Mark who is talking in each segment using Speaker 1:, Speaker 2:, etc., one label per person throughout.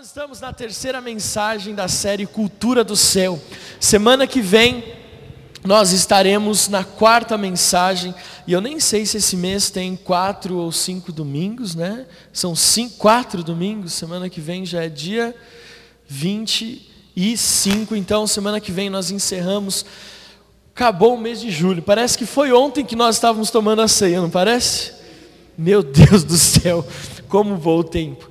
Speaker 1: Nós estamos na terceira mensagem da série Cultura do Céu. Semana que vem nós estaremos na quarta mensagem e eu nem sei se esse mês tem quatro ou cinco domingos, né? São cinco, quatro domingos. Semana que vem já é dia 25, então semana que vem nós encerramos. Acabou o mês de julho. Parece que foi ontem que nós estávamos tomando a ceia, não parece? Meu Deus do céu, como voa o tempo.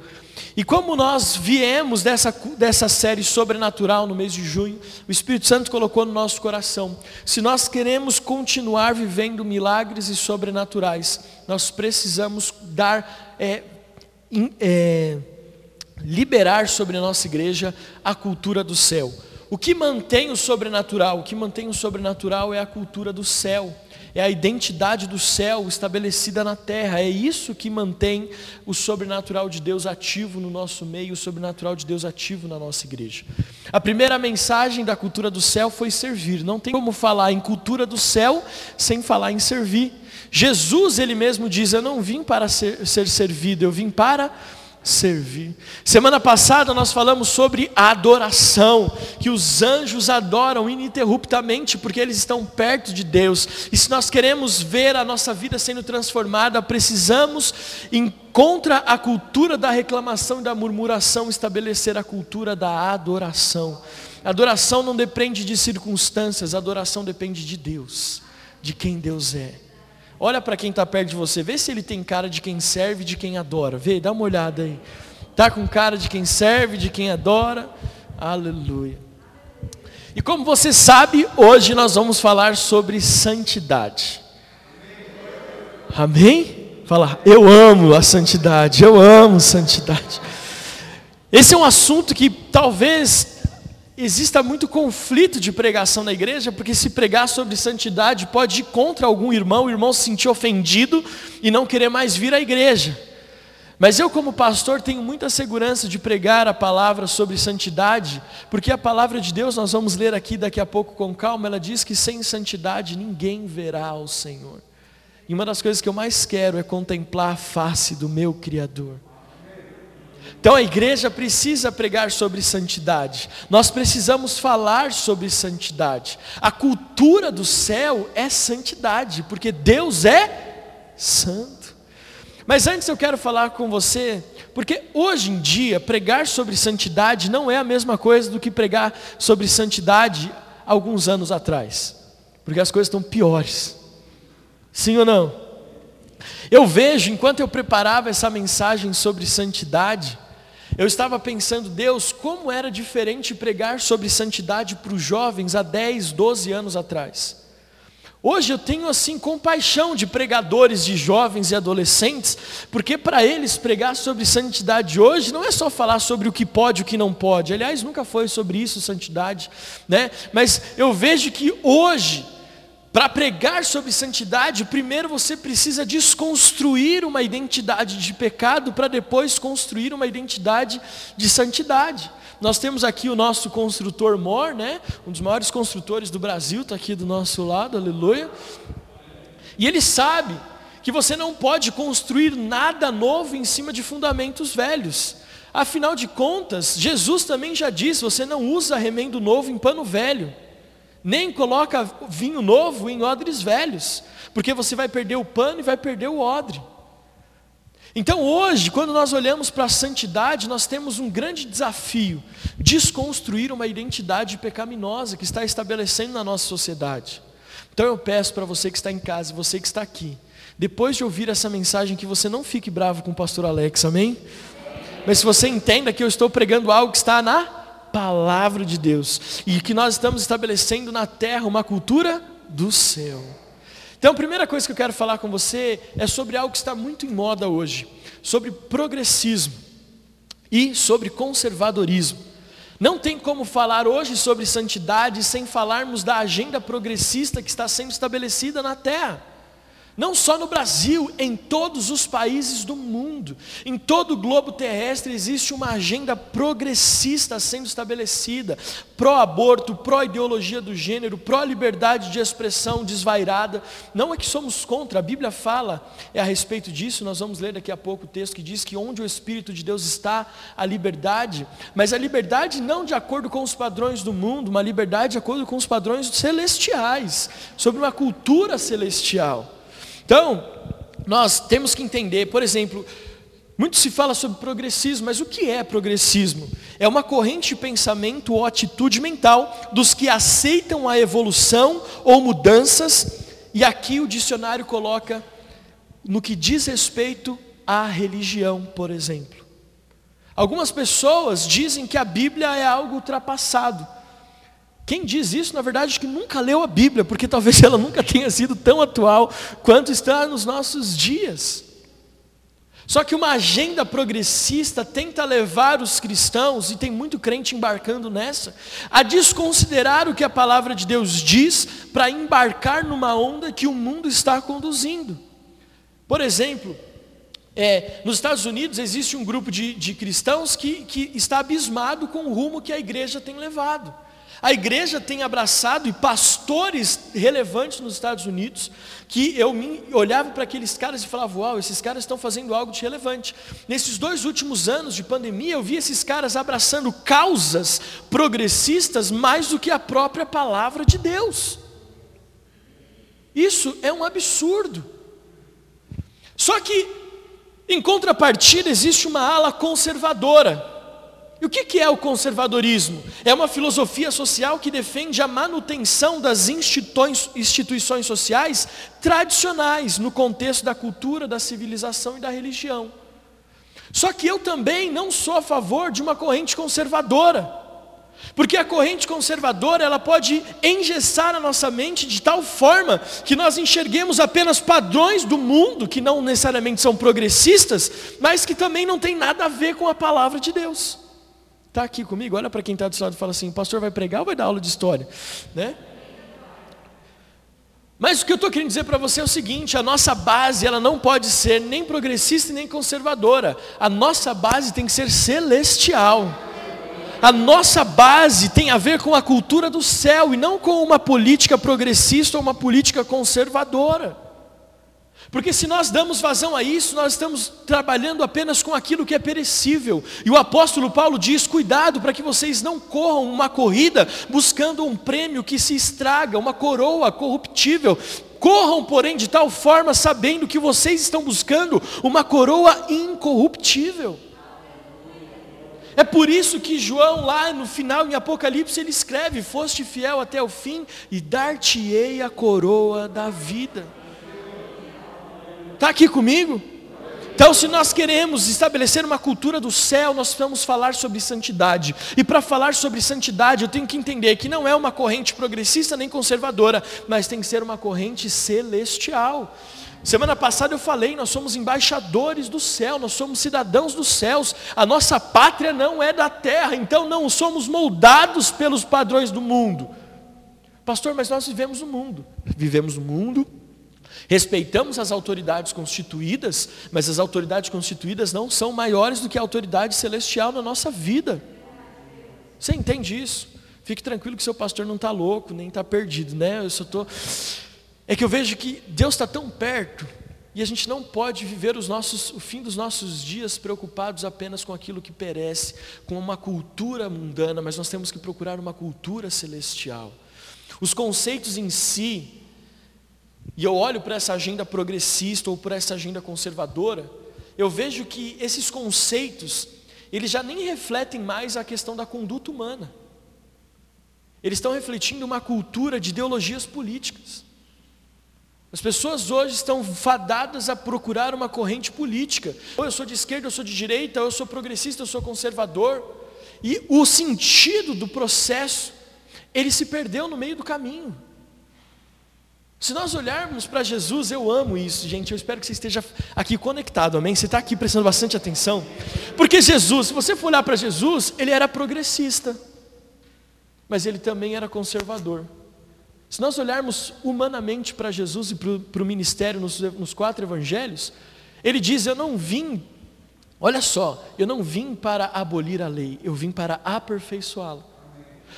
Speaker 1: E como nós viemos dessa, dessa série sobrenatural no mês de junho, o Espírito Santo colocou no nosso coração: se nós queremos continuar vivendo milagres e sobrenaturais, nós precisamos dar, é, é, liberar sobre a nossa igreja a cultura do céu. O que mantém o sobrenatural? O que mantém o sobrenatural é a cultura do céu é a identidade do céu estabelecida na terra. É isso que mantém o sobrenatural de Deus ativo no nosso meio, o sobrenatural de Deus ativo na nossa igreja. A primeira mensagem da cultura do céu foi servir. Não tem como falar em cultura do céu sem falar em servir. Jesus, ele mesmo diz: Eu não vim para ser, ser servido, eu vim para. Semana passada nós falamos sobre a adoração, que os anjos adoram ininterruptamente porque eles estão perto de Deus. E se nós queremos ver a nossa vida sendo transformada, precisamos em contra a cultura da reclamação e da murmuração estabelecer a cultura da adoração. Adoração não depende de circunstâncias, adoração depende de Deus, de quem Deus é. Olha para quem está perto de você, vê se ele tem cara de quem serve, de quem adora. Vê, dá uma olhada aí. Tá com cara de quem serve, de quem adora. Aleluia. E como você sabe, hoje nós vamos falar sobre santidade. Amém? Fala, eu amo a santidade, eu amo santidade. Esse é um assunto que talvez exista muito conflito de pregação na igreja, porque se pregar sobre santidade pode ir contra algum irmão, o irmão se sentir ofendido e não querer mais vir à igreja. Mas eu, como pastor, tenho muita segurança de pregar a palavra sobre santidade, porque a palavra de Deus, nós vamos ler aqui daqui a pouco com calma, ela diz que sem santidade ninguém verá o Senhor. E uma das coisas que eu mais quero é contemplar a face do meu Criador. Então a igreja precisa pregar sobre santidade, nós precisamos falar sobre santidade. A cultura do céu é santidade, porque Deus é santo. Mas antes eu quero falar com você, porque hoje em dia pregar sobre santidade não é a mesma coisa do que pregar sobre santidade alguns anos atrás, porque as coisas estão piores. Sim ou não? Eu vejo, enquanto eu preparava essa mensagem sobre santidade, eu estava pensando, Deus, como era diferente pregar sobre santidade para os jovens há 10, 12 anos atrás. Hoje eu tenho assim compaixão de pregadores de jovens e adolescentes, porque para eles pregar sobre santidade hoje não é só falar sobre o que pode e o que não pode. Aliás, nunca foi sobre isso santidade, né? Mas eu vejo que hoje para pregar sobre santidade, primeiro você precisa desconstruir uma identidade de pecado para depois construir uma identidade de santidade. Nós temos aqui o nosso construtor Mor, né? um dos maiores construtores do Brasil, está aqui do nosso lado, aleluia. E ele sabe que você não pode construir nada novo em cima de fundamentos velhos. Afinal de contas, Jesus também já disse: você não usa remendo novo em pano velho nem coloca vinho novo em odres velhos, porque você vai perder o pano e vai perder o odre. Então hoje, quando nós olhamos para a santidade, nós temos um grande desafio: desconstruir uma identidade pecaminosa que está estabelecendo na nossa sociedade. Então eu peço para você que está em casa, você que está aqui, depois de ouvir essa mensagem, que você não fique bravo com o pastor Alex, amém? Mas se você entenda que eu estou pregando algo que está na palavra de Deus e que nós estamos estabelecendo na terra uma cultura do céu. Então, a primeira coisa que eu quero falar com você é sobre algo que está muito em moda hoje, sobre progressismo e sobre conservadorismo. Não tem como falar hoje sobre santidade sem falarmos da agenda progressista que está sendo estabelecida na terra. Não só no Brasil, em todos os países do mundo, em todo o globo terrestre existe uma agenda progressista sendo estabelecida, pró-aborto, pró-ideologia do gênero, pró-liberdade de expressão desvairada. Não é que somos contra, a Bíblia fala a respeito disso, nós vamos ler daqui a pouco o texto que diz que onde o Espírito de Deus está, a liberdade, mas a liberdade não de acordo com os padrões do mundo, uma liberdade de acordo com os padrões celestiais, sobre uma cultura celestial. Então, nós temos que entender, por exemplo, muito se fala sobre progressismo, mas o que é progressismo? É uma corrente de pensamento ou atitude mental dos que aceitam a evolução ou mudanças, e aqui o dicionário coloca no que diz respeito à religião, por exemplo. Algumas pessoas dizem que a Bíblia é algo ultrapassado. Quem diz isso, na verdade, é que nunca leu a Bíblia, porque talvez ela nunca tenha sido tão atual quanto está nos nossos dias. Só que uma agenda progressista tenta levar os cristãos, e tem muito crente embarcando nessa, a desconsiderar o que a palavra de Deus diz para embarcar numa onda que o mundo está conduzindo. Por exemplo, é, nos Estados Unidos existe um grupo de, de cristãos que, que está abismado com o rumo que a igreja tem levado. A igreja tem abraçado e pastores relevantes nos Estados Unidos que eu olhava para aqueles caras e falava: Uau, esses caras estão fazendo algo de relevante. Nesses dois últimos anos de pandemia, eu vi esses caras abraçando causas progressistas mais do que a própria palavra de Deus. Isso é um absurdo. Só que, em contrapartida, existe uma ala conservadora e o que é o conservadorismo? É uma filosofia social que defende a manutenção das instituições sociais tradicionais no contexto da cultura, da civilização e da religião. Só que eu também não sou a favor de uma corrente conservadora. Porque a corrente conservadora, ela pode engessar a nossa mente de tal forma que nós enxerguemos apenas padrões do mundo que não necessariamente são progressistas, mas que também não tem nada a ver com a palavra de Deus. Está aqui comigo? Olha para quem está do seu lado e fala assim: o pastor vai pregar ou vai dar aula de história? Né? Mas o que eu estou querendo dizer para você é o seguinte: a nossa base ela não pode ser nem progressista nem conservadora. A nossa base tem que ser celestial. A nossa base tem a ver com a cultura do céu e não com uma política progressista ou uma política conservadora. Porque se nós damos vazão a isso, nós estamos trabalhando apenas com aquilo que é perecível. E o apóstolo Paulo diz: cuidado para que vocês não corram uma corrida buscando um prêmio que se estraga, uma coroa corruptível. Corram, porém, de tal forma, sabendo que vocês estão buscando uma coroa incorruptível. É por isso que João, lá no final, em Apocalipse, ele escreve: Foste fiel até o fim, e dar-te-ei a coroa da vida. Está aqui comigo? Então, se nós queremos estabelecer uma cultura do céu, nós precisamos falar sobre santidade. E para falar sobre santidade, eu tenho que entender que não é uma corrente progressista nem conservadora, mas tem que ser uma corrente celestial. Semana passada eu falei, nós somos embaixadores do céu, nós somos cidadãos dos céus, a nossa pátria não é da terra, então não somos moldados pelos padrões do mundo. Pastor, mas nós vivemos no mundo, vivemos no mundo, Respeitamos as autoridades constituídas, mas as autoridades constituídas não são maiores do que a autoridade celestial na nossa vida. Você entende isso? Fique tranquilo que seu pastor não está louco, nem está perdido, né? Eu só tô. É que eu vejo que Deus está tão perto e a gente não pode viver os nossos, o fim dos nossos dias preocupados apenas com aquilo que perece, com uma cultura mundana, mas nós temos que procurar uma cultura celestial. Os conceitos em si, e eu olho para essa agenda progressista ou para essa agenda conservadora, eu vejo que esses conceitos, eles já nem refletem mais a questão da conduta humana. Eles estão refletindo uma cultura de ideologias políticas. As pessoas hoje estão fadadas a procurar uma corrente política. Ou eu sou de esquerda, eu sou de direita, ou eu sou progressista, eu sou conservador. E o sentido do processo, ele se perdeu no meio do caminho. Se nós olharmos para Jesus, eu amo isso, gente. Eu espero que você esteja aqui conectado, amém? Você está aqui prestando bastante atenção. Porque Jesus, se você for olhar para Jesus, ele era progressista, mas ele também era conservador. Se nós olharmos humanamente para Jesus e para o ministério nos, nos quatro evangelhos, ele diz: Eu não vim, olha só, eu não vim para abolir a lei, eu vim para aperfeiçoá-la.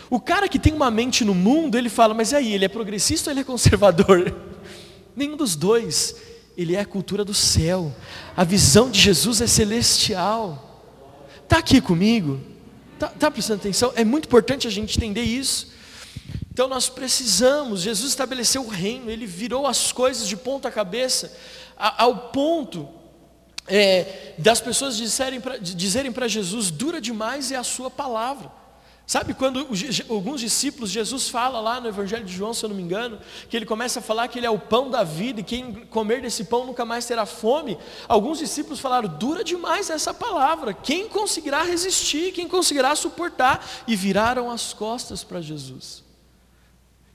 Speaker 1: O cara que tem uma mente no mundo, ele fala, mas e aí, ele é progressista ou ele é conservador? Nenhum dos dois, ele é a cultura do céu, a visão de Jesus é celestial. Está aqui comigo? Está tá prestando atenção? É muito importante a gente entender isso. Então nós precisamos, Jesus estabeleceu o reino, ele virou as coisas de ponta cabeça, ao ponto é, das pessoas dizerem para Jesus: dura demais é a sua palavra. Sabe quando alguns discípulos, Jesus fala lá no Evangelho de João, se eu não me engano, que ele começa a falar que ele é o pão da vida e quem comer desse pão nunca mais terá fome. Alguns discípulos falaram: dura demais essa palavra, quem conseguirá resistir, quem conseguirá suportar? E viraram as costas para Jesus.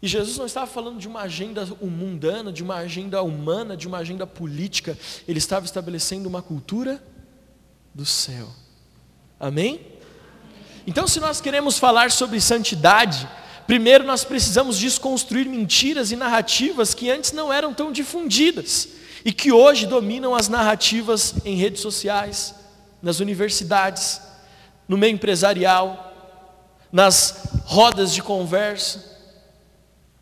Speaker 1: E Jesus não estava falando de uma agenda mundana, de uma agenda humana, de uma agenda política, ele estava estabelecendo uma cultura do céu. Amém? Então, se nós queremos falar sobre santidade, primeiro nós precisamos desconstruir mentiras e narrativas que antes não eram tão difundidas e que hoje dominam as narrativas em redes sociais, nas universidades, no meio empresarial, nas rodas de conversa.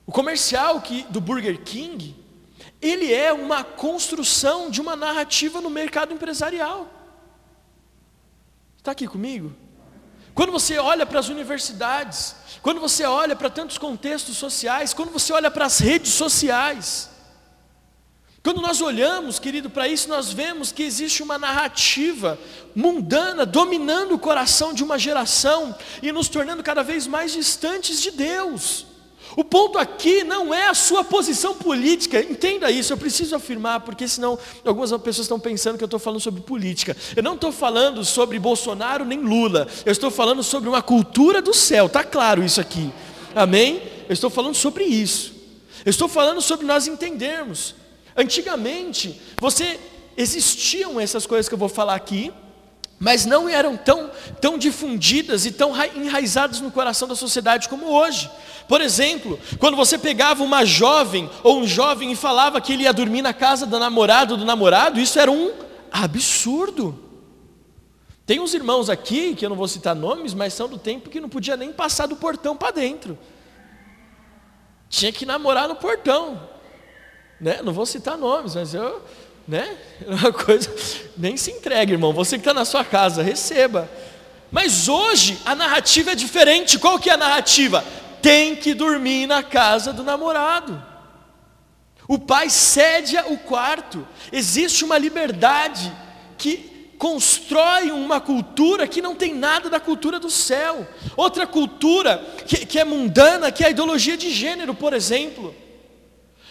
Speaker 1: O comercial que, do Burger King, ele é uma construção de uma narrativa no mercado empresarial. Está aqui comigo? Quando você olha para as universidades, quando você olha para tantos contextos sociais, quando você olha para as redes sociais, quando nós olhamos, querido, para isso, nós vemos que existe uma narrativa mundana dominando o coração de uma geração e nos tornando cada vez mais distantes de Deus. O ponto aqui não é a sua posição política, entenda isso, eu preciso afirmar, porque senão algumas pessoas estão pensando que eu estou falando sobre política. Eu não estou falando sobre Bolsonaro nem Lula, eu estou falando sobre uma cultura do céu, está claro isso aqui, amém? Eu estou falando sobre isso, eu estou falando sobre nós entendermos. Antigamente, você existiam essas coisas que eu vou falar aqui, mas não eram tão, tão difundidas e tão enraizadas no coração da sociedade como hoje. Por exemplo, quando você pegava uma jovem ou um jovem e falava que ele ia dormir na casa do namorado ou do namorado, isso era um absurdo. Tem uns irmãos aqui, que eu não vou citar nomes, mas são do tempo que não podia nem passar do portão para dentro. Tinha que namorar no portão. Né? Não vou citar nomes, mas eu, né? Uma coisa, nem se entregue, irmão. Você que está na sua casa, receba. Mas hoje a narrativa é diferente. Qual que é a narrativa? tem que dormir na casa do namorado. O pai cede o quarto. Existe uma liberdade que constrói uma cultura que não tem nada da cultura do céu. Outra cultura que, que é mundana, que é a ideologia de gênero, por exemplo.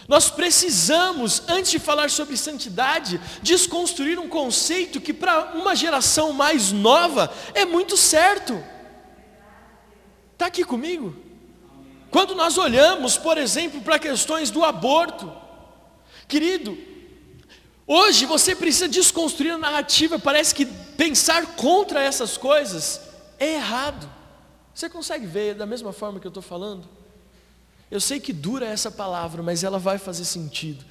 Speaker 1: Nós precisamos, antes de falar sobre santidade, desconstruir um conceito que para uma geração mais nova é muito certo. Está aqui comigo? Quando nós olhamos, por exemplo, para questões do aborto, querido, hoje você precisa desconstruir a narrativa, parece que pensar contra essas coisas é errado. Você consegue ver da mesma forma que eu estou falando? Eu sei que dura essa palavra, mas ela vai fazer sentido.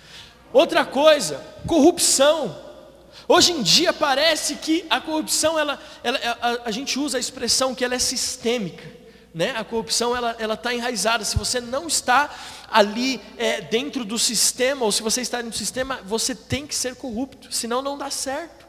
Speaker 1: Outra coisa, corrupção. Hoje em dia parece que a corrupção, ela, ela a, a gente usa a expressão que ela é sistêmica né? A corrupção ela está enraizada. Se você não está ali é, dentro do sistema ou se você está no sistema, você tem que ser corrupto, senão não dá certo.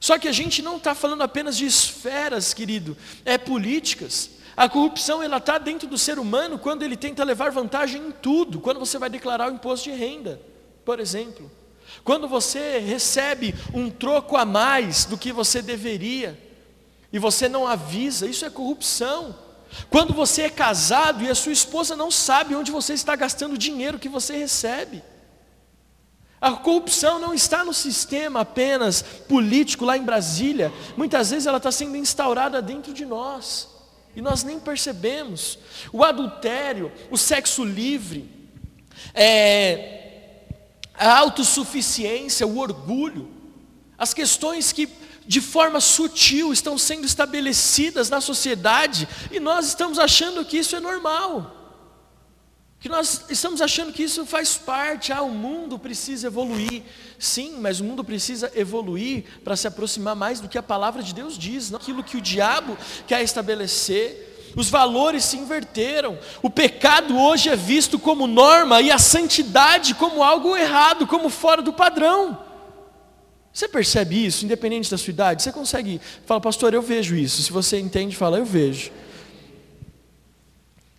Speaker 1: Só que a gente não está falando apenas de esferas, querido, é políticas. A corrupção ela está dentro do ser humano quando ele tenta levar vantagem em tudo. Quando você vai declarar o imposto de renda, por exemplo, quando você recebe um troco a mais do que você deveria e você não avisa, isso é corrupção. Quando você é casado e a sua esposa não sabe onde você está gastando o dinheiro que você recebe. A corrupção não está no sistema apenas político lá em Brasília, muitas vezes ela está sendo instaurada dentro de nós, e nós nem percebemos. O adultério, o sexo livre, é, a autossuficiência, o orgulho, as questões que de forma sutil estão sendo estabelecidas na sociedade e nós estamos achando que isso é normal. Que nós estamos achando que isso faz parte, ah, o mundo precisa evoluir. Sim, mas o mundo precisa evoluir para se aproximar mais do que a palavra de Deus diz, não aquilo que o diabo quer estabelecer. Os valores se inverteram. O pecado hoje é visto como norma e a santidade como algo errado, como fora do padrão. Você percebe isso, independente da sua idade? Você consegue falar, pastor, eu vejo isso. Se você entende, fala, eu vejo.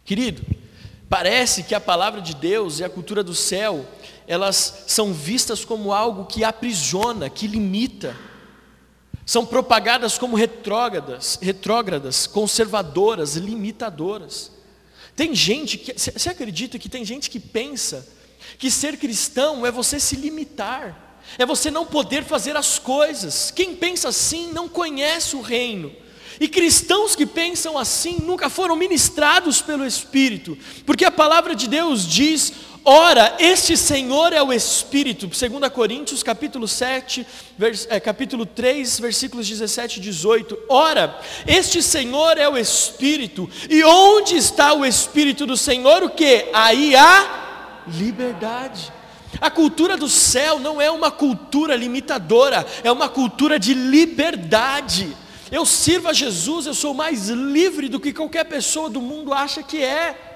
Speaker 1: Querido, parece que a palavra de Deus e a cultura do céu, elas são vistas como algo que aprisiona, que limita. São propagadas como retrógradas, retrógradas, conservadoras, limitadoras. Tem gente que, você acredita que tem gente que pensa que ser cristão é você se limitar? é você não poder fazer as coisas. Quem pensa assim não conhece o reino. E cristãos que pensam assim nunca foram ministrados pelo Espírito, porque a palavra de Deus diz: Ora, este Senhor é o Espírito, 2 Coríntios capítulo 7, vers, é, capítulo 3, versículos 17 e 18. Ora, este Senhor é o Espírito, e onde está o Espírito do Senhor? O que? Aí há liberdade. A cultura do céu não é uma cultura limitadora, é uma cultura de liberdade. Eu sirvo a Jesus, eu sou mais livre do que qualquer pessoa do mundo acha que é.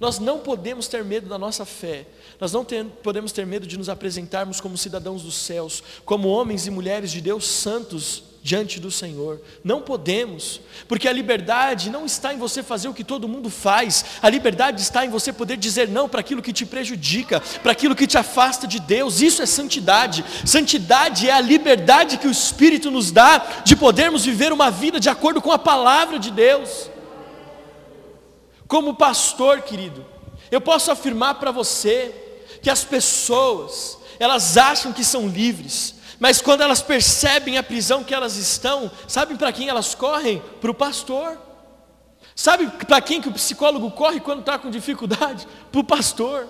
Speaker 1: Nós não podemos ter medo da nossa fé, nós não ter, podemos ter medo de nos apresentarmos como cidadãos dos céus, como homens e mulheres de Deus santos diante do Senhor. Não podemos, porque a liberdade não está em você fazer o que todo mundo faz, a liberdade está em você poder dizer não para aquilo que te prejudica, para aquilo que te afasta de Deus. Isso é santidade. Santidade é a liberdade que o Espírito nos dá de podermos viver uma vida de acordo com a palavra de Deus. Como pastor, querido, eu posso afirmar para você que as pessoas, elas acham que são livres, mas quando elas percebem a prisão que elas estão, sabem para quem elas correm? Para o pastor. Sabe para quem que o psicólogo corre quando está com dificuldade? Para o pastor.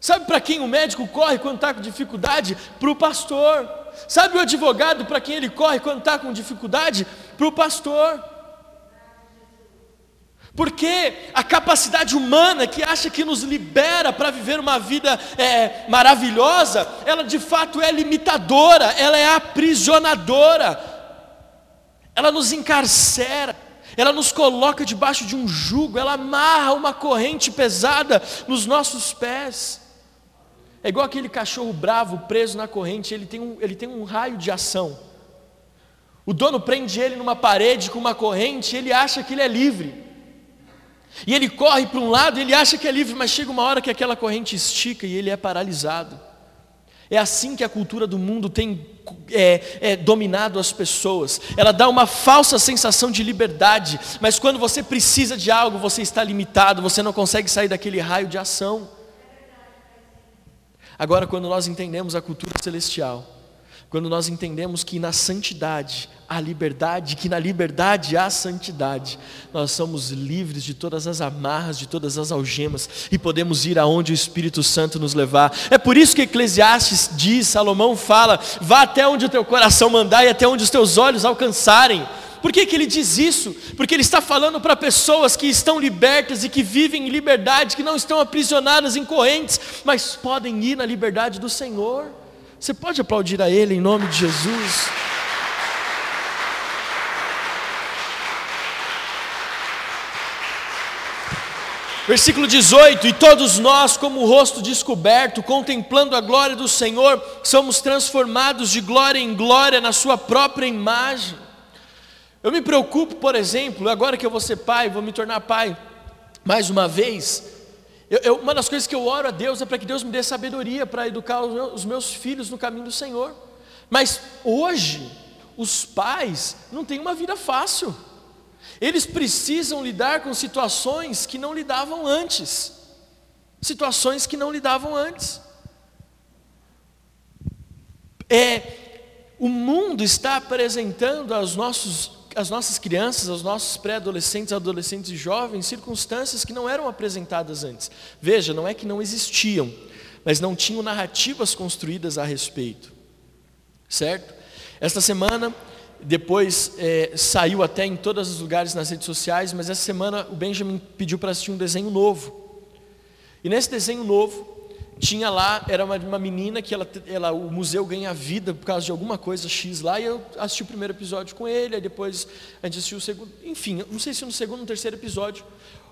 Speaker 1: Sabe para quem o médico corre quando está com dificuldade? Para o pastor. Sabe o advogado para quem ele corre quando está com dificuldade? Para o pastor. Porque a capacidade humana que acha que nos libera para viver uma vida é, maravilhosa, ela de fato é limitadora, ela é aprisionadora, ela nos encarcera, ela nos coloca debaixo de um jugo, ela amarra uma corrente pesada nos nossos pés. É igual aquele cachorro bravo preso na corrente, ele tem um, ele tem um raio de ação. O dono prende ele numa parede com uma corrente, ele acha que ele é livre. E ele corre para um lado, ele acha que é livre, mas chega uma hora que aquela corrente estica e ele é paralisado. É assim que a cultura do mundo tem é, é, dominado as pessoas. Ela dá uma falsa sensação de liberdade, mas quando você precisa de algo, você está limitado, você não consegue sair daquele raio de ação. Agora, quando nós entendemos a cultura celestial, quando nós entendemos que na santidade há liberdade, que na liberdade há santidade, nós somos livres de todas as amarras, de todas as algemas e podemos ir aonde o Espírito Santo nos levar. É por isso que Eclesiastes diz, Salomão fala: vá até onde o teu coração mandar e até onde os teus olhos alcançarem. Por que, que ele diz isso? Porque ele está falando para pessoas que estão libertas e que vivem em liberdade, que não estão aprisionadas em correntes, mas podem ir na liberdade do Senhor. Você pode aplaudir a Ele em nome de Jesus? Versículo 18: E todos nós, como o rosto descoberto, contemplando a glória do Senhor, somos transformados de glória em glória na Sua própria imagem. Eu me preocupo, por exemplo, agora que eu vou ser pai, vou me tornar pai mais uma vez, eu, eu, uma das coisas que eu oro a Deus é para que Deus me dê sabedoria para educar os meus, os meus filhos no caminho do Senhor. Mas hoje, os pais não têm uma vida fácil. Eles precisam lidar com situações que não lidavam antes. Situações que não lidavam antes. É, o mundo está apresentando aos nossos as nossas crianças, aos nossos pré-adolescentes, adolescentes e jovens, circunstâncias que não eram apresentadas antes. Veja, não é que não existiam, mas não tinham narrativas construídas a respeito. Certo? Esta semana, depois é, saiu até em todos os lugares nas redes sociais, mas essa semana o Benjamin pediu para assistir um desenho novo. E nesse desenho novo, tinha lá, era uma, uma menina que ela, ela, o museu ganha vida por causa de alguma coisa X lá, e eu assisti o primeiro episódio com ele, aí depois a gente assistiu o segundo, enfim, não sei se no segundo ou terceiro episódio,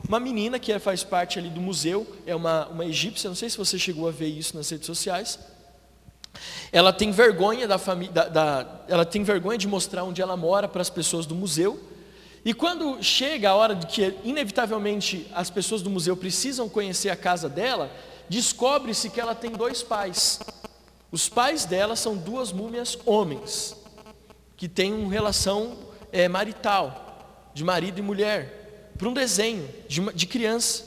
Speaker 1: uma menina que faz parte ali do museu, é uma, uma egípcia, não sei se você chegou a ver isso nas redes sociais, ela tem vergonha da família, da, da, ela tem vergonha de mostrar onde ela mora para as pessoas do museu, e quando chega a hora de que inevitavelmente as pessoas do museu precisam conhecer a casa dela, descobre-se que ela tem dois pais. Os pais dela são duas múmias homens, que têm uma relação é, marital, de marido e mulher, para um desenho de, uma, de criança,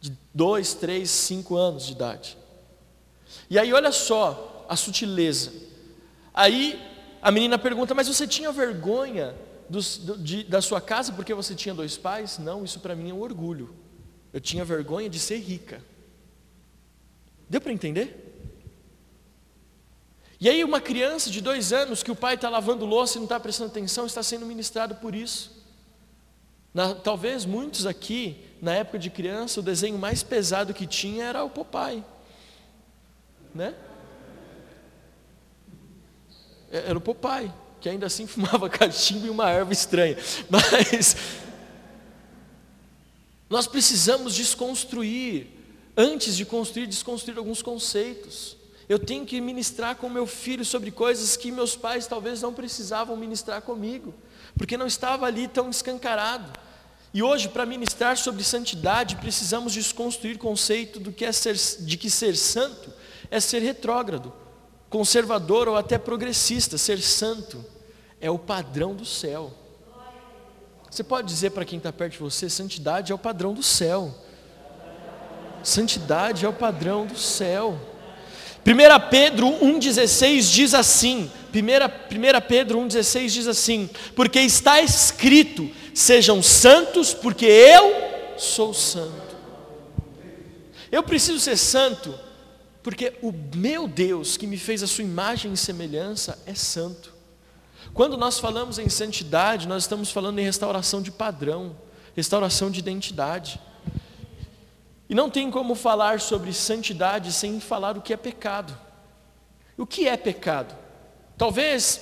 Speaker 1: de dois, três, cinco anos de idade. E aí, olha só a sutileza. Aí a menina pergunta: Mas você tinha vergonha do, de, da sua casa porque você tinha dois pais? Não, isso para mim é um orgulho. Eu tinha vergonha de ser rica. Deu para entender? E aí, uma criança de dois anos que o pai está lavando louça e não está prestando atenção, está sendo ministrado por isso. Na, talvez muitos aqui, na época de criança, o desenho mais pesado que tinha era o Popeye. Né? É, era o Popeye, que ainda assim fumava cachimbo e uma erva estranha. Mas nós precisamos desconstruir Antes de construir, desconstruir alguns conceitos. Eu tenho que ministrar com meu filho sobre coisas que meus pais talvez não precisavam ministrar comigo, porque não estava ali tão escancarado. E hoje, para ministrar sobre santidade, precisamos desconstruir o conceito do que é ser, de que ser santo é ser retrógrado, conservador ou até progressista. Ser santo é o padrão do céu. Você pode dizer para quem está perto de você: santidade é o padrão do céu. Santidade é o padrão do céu. 1 Pedro 1,16 diz assim: 1, Pedro 1,16 diz assim: Porque está escrito: sejam santos, porque eu sou santo. Eu preciso ser santo, porque o meu Deus, que me fez a sua imagem e semelhança, é santo. Quando nós falamos em santidade, nós estamos falando em restauração de padrão, restauração de identidade. E não tem como falar sobre santidade sem falar o que é pecado. O que é pecado? Talvez,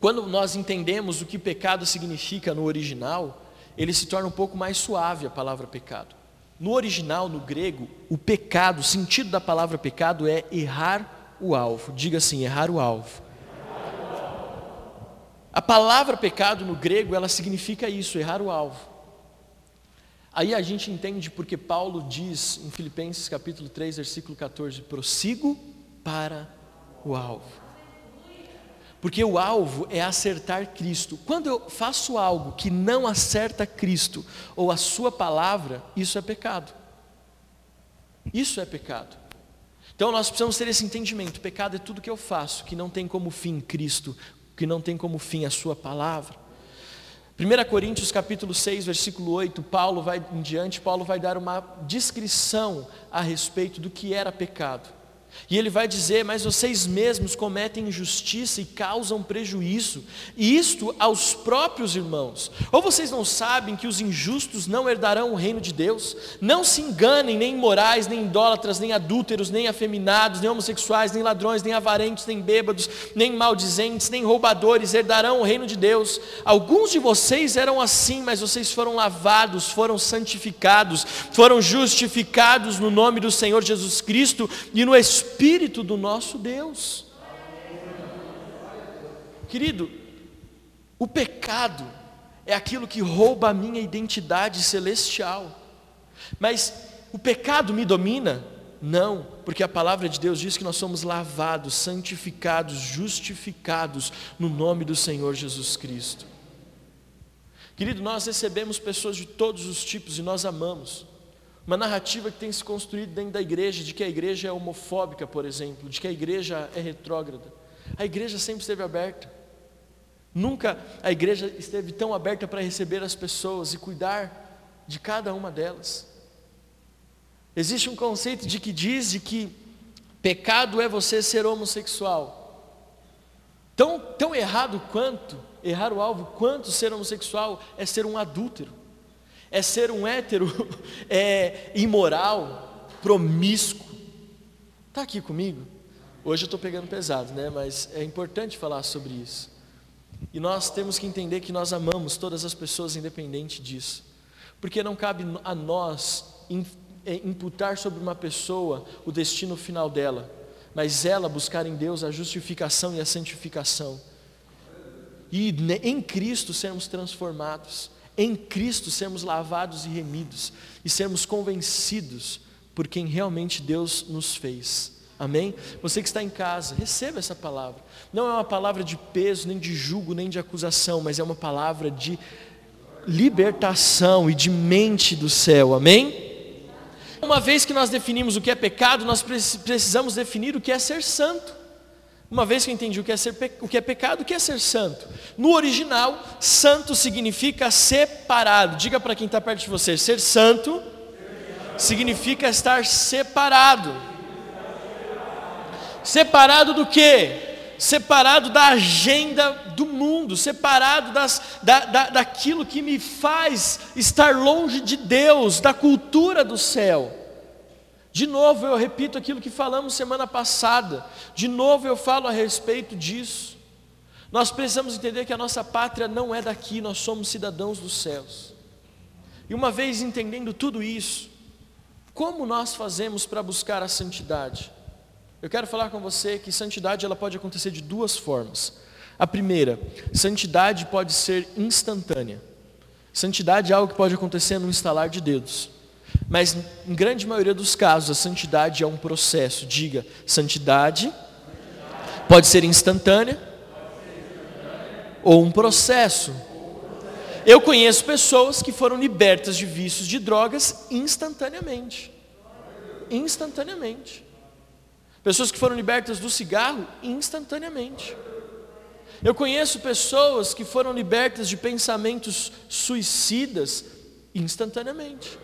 Speaker 1: quando nós entendemos o que pecado significa no original, ele se torna um pouco mais suave a palavra pecado. No original, no grego, o pecado, o sentido da palavra pecado é errar o alvo. Diga assim, errar o alvo. A palavra pecado no grego, ela significa isso, errar o alvo. Aí a gente entende porque Paulo diz em Filipenses capítulo 3, versículo 14: prossigo para o alvo. Porque o alvo é acertar Cristo. Quando eu faço algo que não acerta Cristo ou a Sua palavra, isso é pecado. Isso é pecado. Então nós precisamos ter esse entendimento: pecado é tudo que eu faço que não tem como fim Cristo, que não tem como fim a Sua palavra. 1 Coríntios capítulo 6, versículo 8, Paulo vai em diante, Paulo vai dar uma descrição a respeito do que era pecado. E ele vai dizer: Mas vocês mesmos cometem injustiça e causam prejuízo, e isto aos próprios irmãos. Ou vocês não sabem que os injustos não herdarão o reino de Deus? Não se enganem, nem imorais, nem idólatras, nem adúlteros, nem afeminados, nem homossexuais, nem ladrões, nem avarentos, nem bêbados, nem maldizentes, nem roubadores herdarão o reino de Deus. Alguns de vocês eram assim, mas vocês foram lavados, foram santificados, foram justificados no nome do Senhor Jesus Cristo e no Espírito Espírito do nosso Deus. Querido, o pecado é aquilo que rouba a minha identidade celestial. Mas o pecado me domina? Não, porque a palavra de Deus diz que nós somos lavados, santificados, justificados no nome do Senhor Jesus Cristo. Querido, nós recebemos pessoas de todos os tipos e nós amamos. Uma narrativa que tem se construído dentro da igreja, de que a igreja é homofóbica, por exemplo, de que a igreja é retrógrada. A igreja sempre esteve aberta. Nunca a igreja esteve tão aberta para receber as pessoas e cuidar de cada uma delas. Existe um conceito de que diz de que pecado é você ser homossexual. Tão, tão errado quanto, errar o alvo, quanto ser homossexual é ser um adúltero é ser um hétero é, imoral, promíscuo. Está aqui comigo? Hoje eu estou pegando pesado, né? Mas é importante falar sobre isso. E nós temos que entender que nós amamos todas as pessoas, independente disso. Porque não cabe a nós é, imputar sobre uma pessoa o destino final dela, mas ela buscar em Deus a justificação e a santificação. E em Cristo sermos transformados, em Cristo sermos lavados e remidos, e sermos convencidos por quem realmente Deus nos fez. Amém? Você que está em casa, receba essa palavra. Não é uma palavra de peso, nem de julgo, nem de acusação, mas é uma palavra de libertação e de mente do céu. Amém? Uma vez que nós definimos o que é pecado, nós precisamos definir o que é ser santo. Uma vez que eu entendi o que é, ser, o que é pecado, o que é ser santo? No original, santo significa separado. Diga para quem está perto de você: ser santo significa estar separado. Separado do que? Separado da agenda do mundo, separado das, da, da, daquilo que me faz estar longe de Deus, da cultura do céu. De novo eu repito aquilo que falamos semana passada, de novo eu falo a respeito disso. Nós precisamos entender que a nossa pátria não é daqui, nós somos cidadãos dos céus. E uma vez entendendo tudo isso, como nós fazemos para buscar a santidade? Eu quero falar com você que santidade ela pode acontecer de duas formas. A primeira, santidade pode ser instantânea. Santidade é algo que pode acontecer no instalar de dedos. Mas em grande maioria dos casos, a santidade é um processo. Diga, santidade pode ser instantânea ou um processo. Eu conheço pessoas que foram libertas de vícios de drogas instantaneamente. Instantaneamente. Pessoas que foram libertas do cigarro instantaneamente. Eu conheço pessoas que foram libertas de pensamentos suicidas instantaneamente.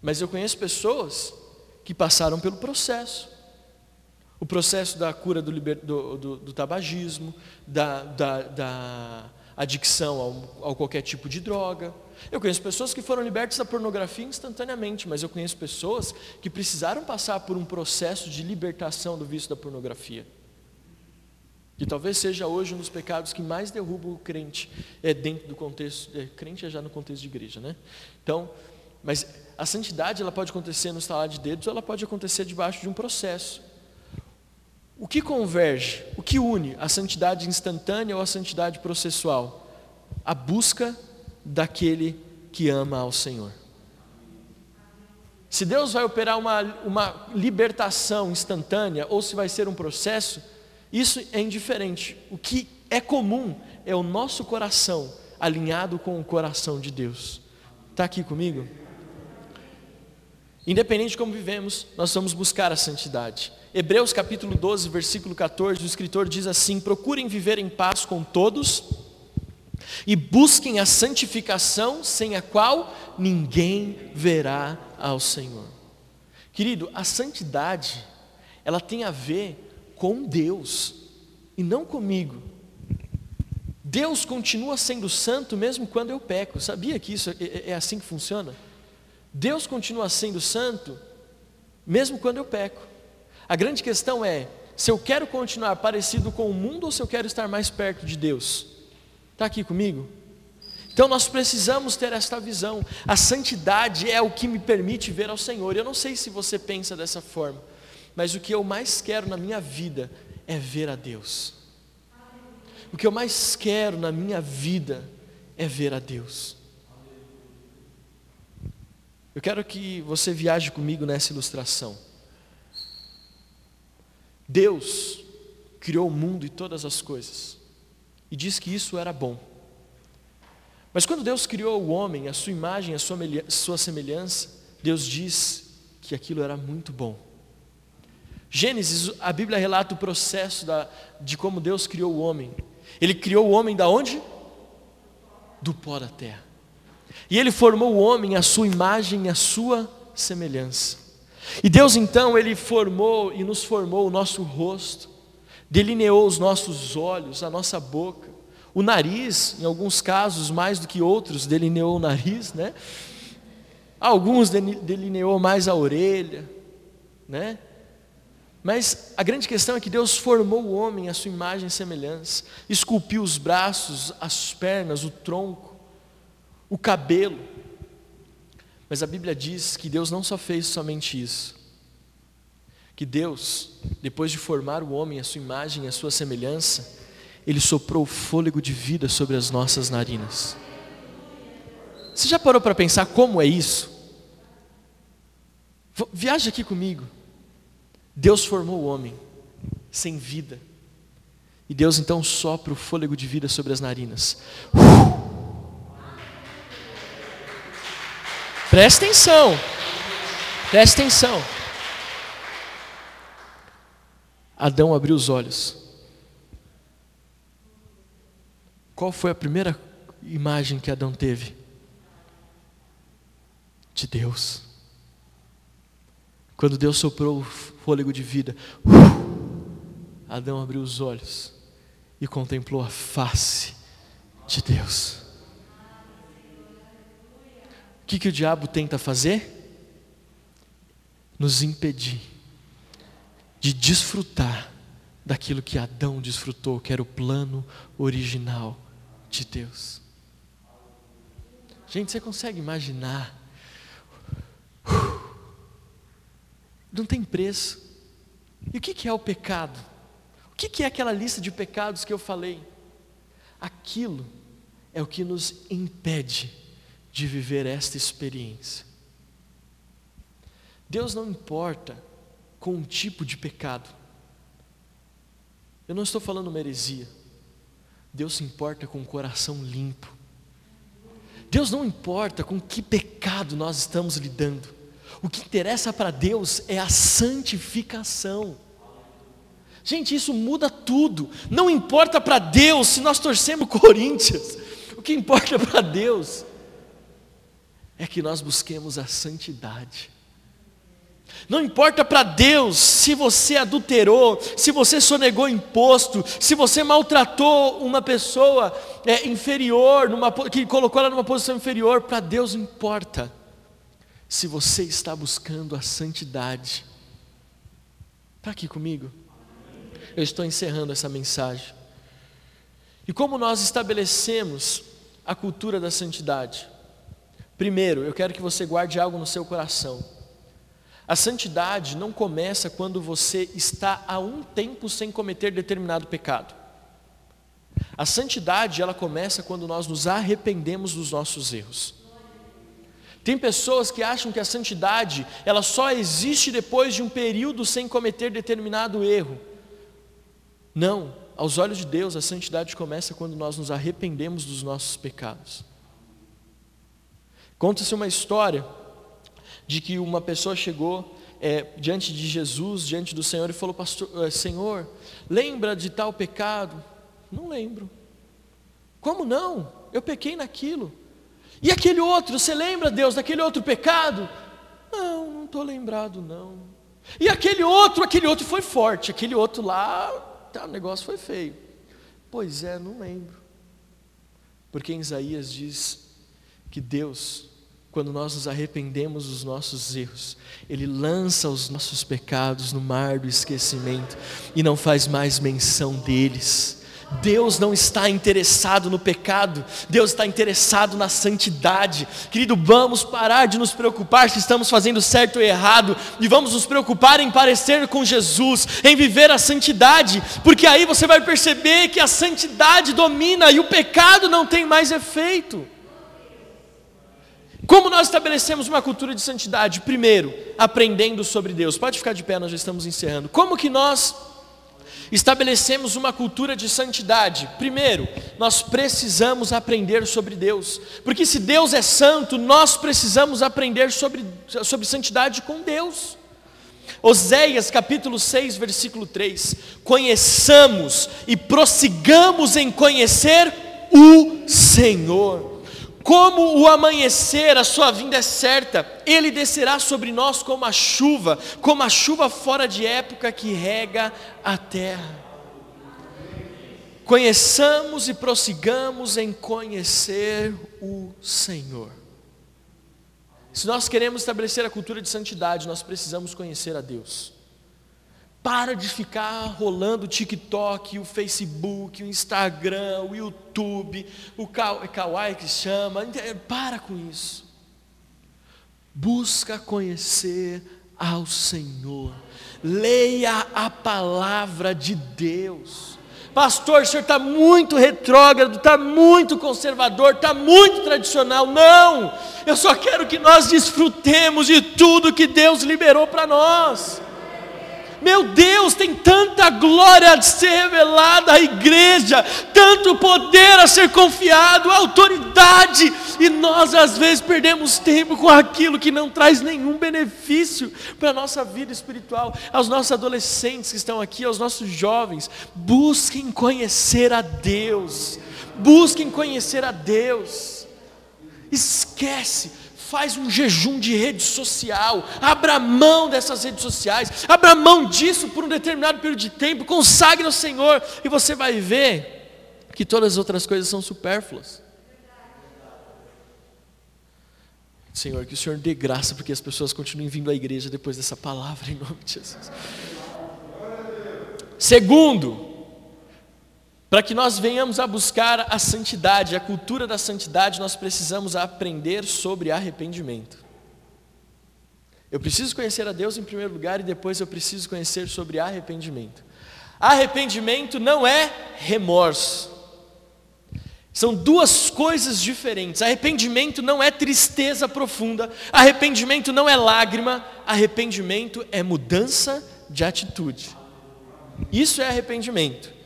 Speaker 1: Mas eu conheço pessoas que passaram pelo processo. O processo da cura do, liber, do, do, do tabagismo, da, da, da adicção ao, qualquer tipo de droga. Eu conheço pessoas que foram libertas da pornografia instantaneamente, mas eu conheço pessoas que precisaram passar por um processo de libertação do vício da pornografia. Que talvez seja hoje um dos pecados que mais derruba o crente é dentro do contexto, é, crente é já no contexto de igreja, né? Então, mas a santidade ela pode acontecer no estalar de dedos, ou ela pode acontecer debaixo de um processo. O que converge, o que une a santidade instantânea ou a santidade processual? A busca daquele que ama ao Senhor. Se Deus vai operar uma, uma libertação instantânea ou se vai ser um processo, isso é indiferente. O que é comum é o nosso coração alinhado com o coração de Deus. Está aqui comigo? Independente de como vivemos, nós vamos buscar a santidade. Hebreus capítulo 12, versículo 14, o escritor diz assim: Procurem viver em paz com todos e busquem a santificação, sem a qual ninguém verá ao Senhor. Querido, a santidade, ela tem a ver com Deus e não comigo. Deus continua sendo santo mesmo quando eu peco. Sabia que isso é, é, é assim que funciona? Deus continua sendo santo, mesmo quando eu peco. A grande questão é: se eu quero continuar parecido com o mundo ou se eu quero estar mais perto de Deus? Está aqui comigo? Então nós precisamos ter esta visão. A santidade é o que me permite ver ao Senhor. Eu não sei se você pensa dessa forma, mas o que eu mais quero na minha vida é ver a Deus. O que eu mais quero na minha vida é ver a Deus. Eu quero que você viaje comigo nessa ilustração. Deus criou o mundo e todas as coisas, e diz que isso era bom. Mas quando Deus criou o homem, a sua imagem, a sua semelhança, Deus diz que aquilo era muito bom. Gênesis, a Bíblia relata o processo da, de como Deus criou o homem. Ele criou o homem da onde? Do pó da terra. E ele formou o homem à sua imagem e à sua semelhança. E Deus então, ele formou e nos formou o nosso rosto, delineou os nossos olhos, a nossa boca, o nariz, em alguns casos mais do que outros, delineou o nariz, né? Alguns delineou mais a orelha, né? Mas a grande questão é que Deus formou o homem à sua imagem e semelhança, esculpiu os braços, as pernas, o tronco, o cabelo. Mas a Bíblia diz que Deus não só fez somente isso, que Deus, depois de formar o homem à sua imagem à sua semelhança, Ele soprou o fôlego de vida sobre as nossas narinas. Você já parou para pensar como é isso? Viaja aqui comigo. Deus formou o homem sem vida. E Deus então sopra o fôlego de vida sobre as narinas. Presta atenção. Presta atenção. Adão abriu os olhos. Qual foi a primeira imagem que Adão teve? De Deus. Quando Deus soprou o fôlego de vida, Adão abriu os olhos e contemplou a face de Deus. O que, que o diabo tenta fazer? Nos impedir de desfrutar daquilo que Adão desfrutou, que era o plano original de Deus. Gente, você consegue imaginar não tem preço. E o que é o pecado? O que é aquela lista de pecados que eu falei? Aquilo é o que nos impede de viver esta experiência. Deus não importa com um tipo de pecado. Eu não estou falando uma heresia. Deus se importa com o coração limpo. Deus não importa com que pecado nós estamos lidando. O que interessa para Deus é a santificação. Gente, isso muda tudo. Não importa para Deus se nós torcemos Corinthians. O que importa para Deus é que nós busquemos a santidade. Não importa para Deus se você adulterou, se você sonegou imposto, se você maltratou uma pessoa é, inferior, numa, que colocou ela numa posição inferior, para Deus importa se você está buscando a santidade. Está aqui comigo? Eu estou encerrando essa mensagem. E como nós estabelecemos a cultura da santidade? Primeiro, eu quero que você guarde algo no seu coração. A santidade não começa quando você está há um tempo sem cometer determinado pecado. A santidade, ela começa quando nós nos arrependemos dos nossos erros. Tem pessoas que acham que a santidade, ela só existe depois de um período sem cometer determinado erro. Não, aos olhos de Deus, a santidade começa quando nós nos arrependemos dos nossos pecados. Conta-se uma história de que uma pessoa chegou é, diante de Jesus, diante do Senhor, e falou: Pastor, é, Senhor, lembra de tal pecado? Não lembro. Como não? Eu pequei naquilo. E aquele outro, você lembra, Deus, daquele outro pecado? Não, não estou lembrado, não. E aquele outro, aquele outro foi forte, aquele outro lá, tá, o negócio foi feio. Pois é, não lembro. Porque em Isaías diz que Deus, quando nós nos arrependemos dos nossos erros, Ele lança os nossos pecados no mar do esquecimento e não faz mais menção deles. Deus não está interessado no pecado, Deus está interessado na santidade. Querido, vamos parar de nos preocupar se estamos fazendo certo ou errado, e vamos nos preocupar em parecer com Jesus, em viver a santidade, porque aí você vai perceber que a santidade domina e o pecado não tem mais efeito. Como nós estabelecemos uma cultura de santidade? Primeiro, aprendendo sobre Deus. Pode ficar de pé, nós já estamos encerrando. Como que nós estabelecemos uma cultura de santidade. Primeiro, nós precisamos aprender sobre Deus, porque se Deus é santo, nós precisamos aprender sobre, sobre santidade com Deus. Oséias capítulo 6, versículo 3: Conheçamos e prossigamos em conhecer o Senhor. Como o amanhecer, a sua vinda é certa, ele descerá sobre nós como a chuva, como a chuva fora de época que rega a terra. Conheçamos e prossigamos em conhecer o Senhor. Se nós queremos estabelecer a cultura de santidade, nós precisamos conhecer a Deus. Para de ficar rolando o TikTok, o Facebook, o Instagram, o YouTube, o Kawaii que chama. Para com isso. Busca conhecer ao Senhor. Leia a palavra de Deus. Pastor, o senhor está muito retrógrado, está muito conservador, está muito tradicional. Não! Eu só quero que nós desfrutemos de tudo que Deus liberou para nós. Meu Deus, tem tanta glória a ser revelada à igreja, tanto poder a ser confiado, autoridade, e nós às vezes perdemos tempo com aquilo que não traz nenhum benefício para a nossa vida espiritual. Aos nossos adolescentes que estão aqui, aos nossos jovens, busquem conhecer a Deus, busquem conhecer a Deus. Esquece, faz um jejum de rede social, abra mão dessas redes sociais, abra mão disso por um determinado período de tempo, consagre ao Senhor, e você vai ver que todas as outras coisas são supérfluas. Senhor, que o Senhor dê graça porque as pessoas continuem vindo à igreja depois dessa palavra, em nome de Jesus. Segundo, para que nós venhamos a buscar a santidade, a cultura da santidade, nós precisamos aprender sobre arrependimento. Eu preciso conhecer a Deus em primeiro lugar e depois eu preciso conhecer sobre arrependimento. Arrependimento não é remorso. São duas coisas diferentes. Arrependimento não é tristeza profunda, arrependimento não é lágrima, arrependimento é mudança de atitude. Isso é arrependimento.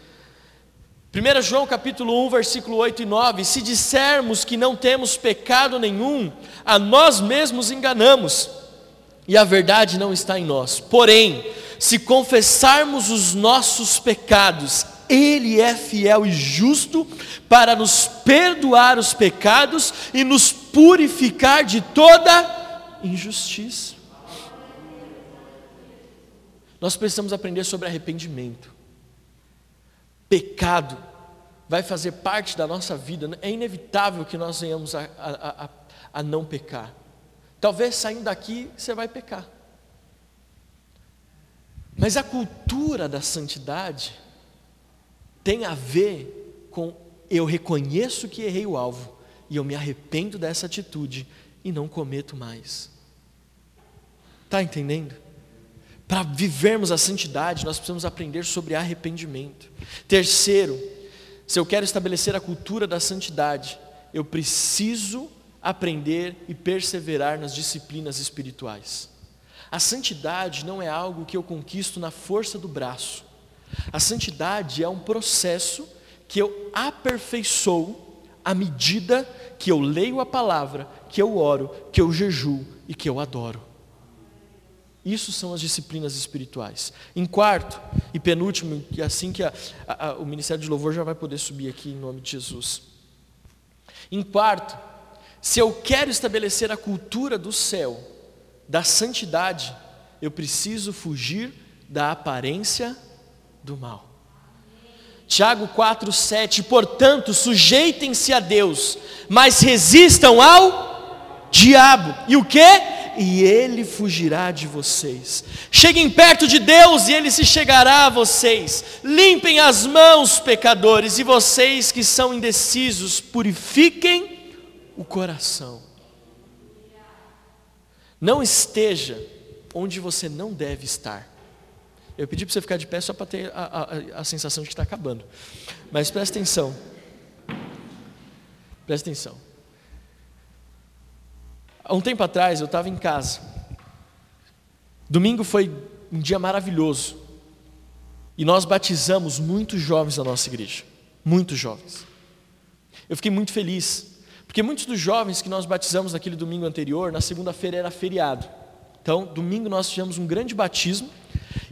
Speaker 1: 1 João capítulo 1, versículo 8 e 9: Se dissermos que não temos pecado nenhum, a nós mesmos enganamos, e a verdade não está em nós. Porém, se confessarmos os nossos pecados, Ele é fiel e justo para nos perdoar os pecados e nos purificar de toda injustiça. Nós precisamos aprender sobre arrependimento pecado vai fazer parte da nossa vida, é inevitável que nós venhamos a, a, a, a não pecar. Talvez saindo daqui você vai pecar. Mas a cultura da santidade tem a ver com eu reconheço que errei o alvo e eu me arrependo dessa atitude e não cometo mais. Está entendendo? Para vivermos a santidade, nós precisamos aprender sobre arrependimento. Terceiro, se eu quero estabelecer a cultura da santidade, eu preciso aprender e perseverar nas disciplinas espirituais. A santidade não é algo que eu conquisto na força do braço. A santidade é um processo que eu aperfeiçoo à medida que eu leio a palavra, que eu oro, que eu jejuo e que eu adoro. Isso são as disciplinas espirituais. Em quarto e penúltimo, e assim que a, a, o Ministério de Louvor já vai poder subir aqui em nome de Jesus. Em quarto, se eu quero estabelecer a cultura do céu, da santidade, eu preciso fugir da aparência do mal. Tiago 4,7: Portanto, sujeitem-se a Deus, mas resistam ao diabo. E o que? E ele fugirá de vocês. Cheguem perto de Deus e ele se chegará a vocês. Limpem as mãos, pecadores, e vocês que são indecisos, purifiquem o coração. Não esteja onde você não deve estar. Eu pedi para você ficar de pé só para ter a, a, a sensação de que está acabando. Mas presta atenção. Presta atenção. Há um tempo atrás eu estava em casa. Domingo foi um dia maravilhoso. E nós batizamos muitos jovens da nossa igreja. Muitos jovens. Eu fiquei muito feliz. Porque muitos dos jovens que nós batizamos naquele domingo anterior, na segunda-feira era feriado. Então, domingo nós tivemos um grande batismo.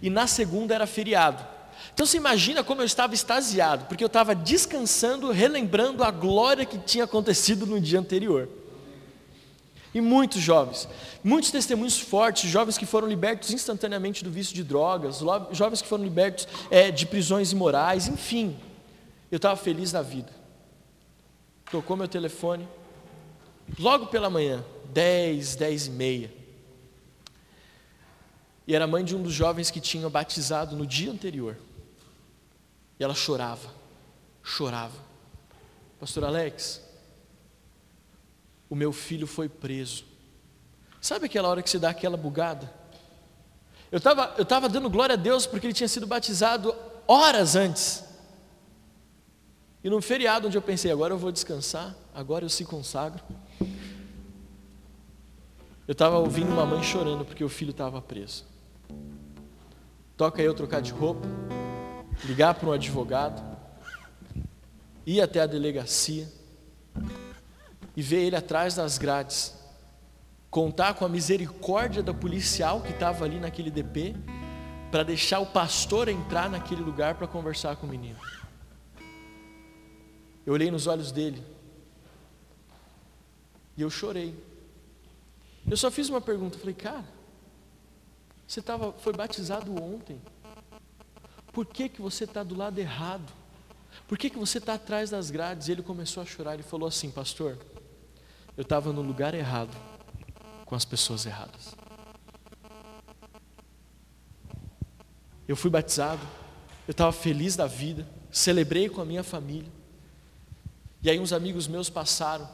Speaker 1: E na segunda era feriado. Então você imagina como eu estava extasiado, porque eu estava descansando, relembrando a glória que tinha acontecido no dia anterior. E muitos jovens, muitos testemunhos fortes, jovens que foram libertos instantaneamente do vício de drogas, jovens que foram libertos é, de prisões imorais, enfim. Eu estava feliz da vida. Tocou meu telefone, logo pela manhã, 10, 10 e meia. E era mãe de um dos jovens que tinha batizado no dia anterior. E ela chorava, chorava. Pastor Alex, o meu filho foi preso. Sabe aquela hora que você dá aquela bugada? Eu estava eu tava dando glória a Deus porque ele tinha sido batizado horas antes. E num feriado onde eu pensei, agora eu vou descansar, agora eu se consagro. Eu estava ouvindo uma mãe chorando porque o filho estava preso. Toca eu trocar de roupa, ligar para um advogado, ir até a delegacia e ver ele atrás das grades, contar com a misericórdia da policial que estava ali naquele DP, para deixar o pastor entrar naquele lugar para conversar com o menino. Eu olhei nos olhos dele e eu chorei. Eu só fiz uma pergunta, falei, cara, você tava, foi batizado ontem. Por que, que você está do lado errado? Por que, que você está atrás das grades? E ele começou a chorar. Ele falou assim, pastor, eu estava no lugar errado, com as pessoas erradas. Eu fui batizado, eu estava feliz da vida, celebrei com a minha família. E aí uns amigos meus passaram,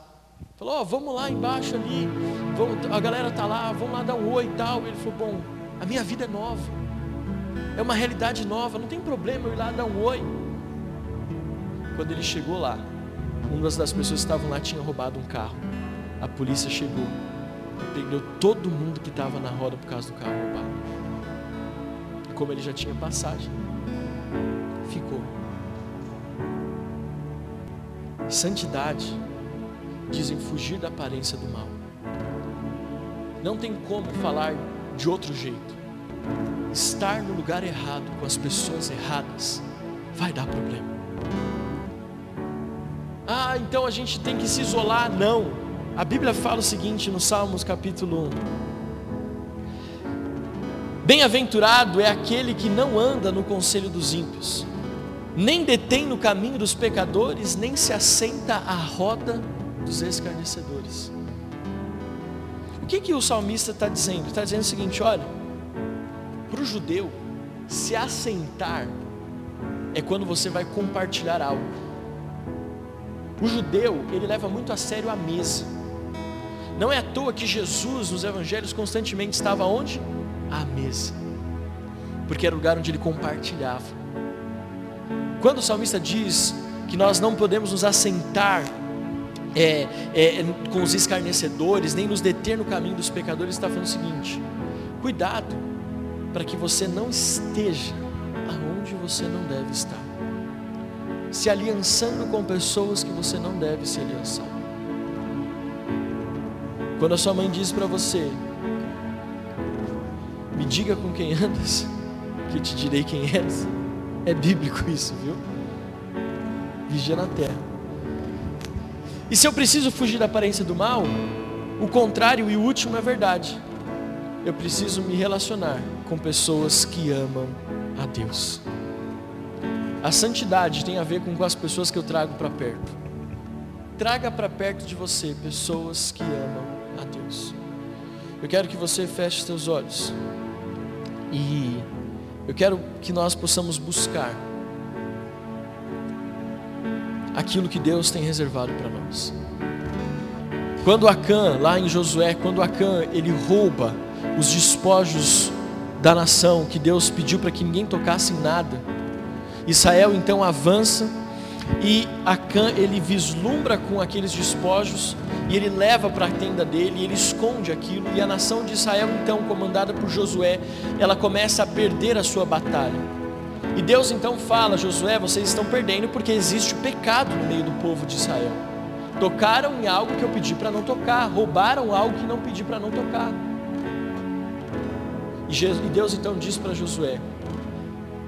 Speaker 1: falou, oh, vamos lá embaixo ali, vamos, a galera tá lá, vamos lá dar um oi e tal. Ele falou, bom, a minha vida é nova, é uma realidade nova, não tem problema eu ir lá dar um oi. Quando ele chegou lá, uma das pessoas que estavam lá tinha roubado um carro. A polícia chegou, prendeu todo mundo que estava na roda por causa do carro roubado. E como ele já tinha passagem, ficou. Santidade dizem fugir da aparência do mal. Não tem como falar de outro jeito. Estar no lugar errado com as pessoas erradas vai dar problema. Ah, então a gente tem que se isolar? Não. A Bíblia fala o seguinte no Salmos capítulo 1. Bem-aventurado é aquele que não anda no conselho dos ímpios, nem detém no caminho dos pecadores, nem se assenta à roda dos escarnecedores. O que, que o salmista está dizendo? Está dizendo o seguinte: olha, para o judeu, se assentar é quando você vai compartilhar algo. O judeu, ele leva muito a sério a mesa. Não é à toa que Jesus, nos evangelhos, constantemente estava onde? À mesa. Porque era o lugar onde ele compartilhava. Quando o salmista diz que nós não podemos nos assentar é, é, com os escarnecedores, nem nos deter no caminho dos pecadores, está falando o seguinte: cuidado para que você não esteja aonde você não deve estar, se aliançando com pessoas que você não deve se aliançar. Quando a sua mãe diz para você, me diga com quem andas, que te direi quem és. É bíblico isso, viu? Vigia na terra. E se eu preciso fugir da aparência do mal, o contrário e o último é verdade. Eu preciso me relacionar com pessoas que amam a Deus. A santidade tem a ver com as pessoas que eu trago para perto. Traga para perto de você pessoas que amam a Deus. Eu quero que você feche seus olhos e eu quero que nós possamos buscar aquilo que Deus tem reservado para nós. Quando Acã, lá em Josué, quando Acã ele rouba os despojos da nação que Deus pediu para que ninguém tocasse em nada, Israel então avança e Acã ele vislumbra com aqueles despojos e ele leva para a tenda dele, e ele esconde aquilo, e a nação de Israel, então, comandada por Josué, ela começa a perder a sua batalha. E Deus então fala: Josué, vocês estão perdendo porque existe o pecado no meio do povo de Israel. Tocaram em algo que eu pedi para não tocar, roubaram algo que não pedi para não tocar. E Deus então diz para Josué: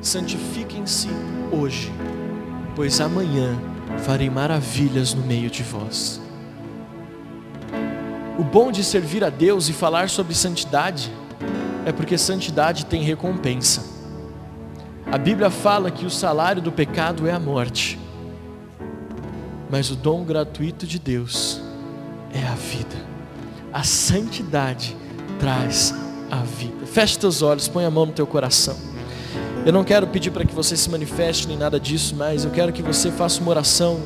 Speaker 1: santifiquem-se hoje, pois amanhã farei maravilhas no meio de vós. O bom de servir a Deus e falar sobre santidade é porque santidade tem recompensa. A Bíblia fala que o salário do pecado é a morte, mas o dom gratuito de Deus é a vida. A santidade traz a vida. Feche teus olhos, põe a mão no teu coração. Eu não quero pedir para que você se manifeste nem nada disso, mas eu quero que você faça uma oração.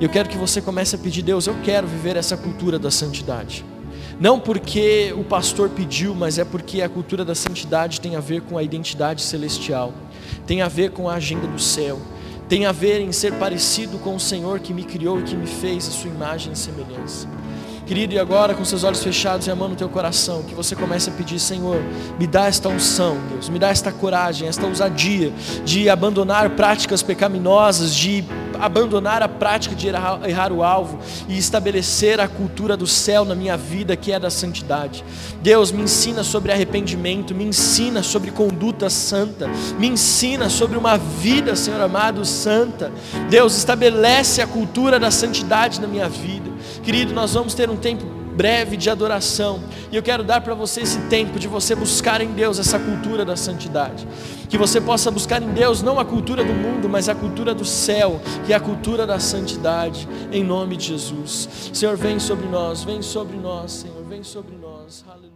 Speaker 1: Eu quero que você comece a pedir, Deus, eu quero viver essa cultura da santidade. Não porque o pastor pediu, mas é porque a cultura da santidade tem a ver com a identidade celestial, tem a ver com a agenda do céu, tem a ver em ser parecido com o Senhor que me criou e que me fez a sua imagem e semelhança. Querido, e agora com seus olhos fechados e a mão no teu coração, que você comece a pedir, Senhor, me dá esta unção, Deus, me dá esta coragem, esta ousadia de abandonar práticas pecaminosas, de abandonar a prática de errar, errar, o alvo e estabelecer a cultura do céu na minha vida, que é da santidade. Deus, me ensina sobre arrependimento, me ensina sobre conduta santa, me ensina sobre uma vida, Senhor amado, santa. Deus, estabelece a cultura da santidade na minha vida. Querido, nós vamos ter um tempo breve de adoração. E eu quero dar para você esse tempo de você buscar em Deus essa cultura da santidade. Que você possa buscar em Deus não a cultura do mundo, mas a cultura do céu, que é a cultura da santidade, em nome de Jesus. Senhor, vem sobre nós, vem sobre nós, Senhor, vem sobre nós. Aleluia.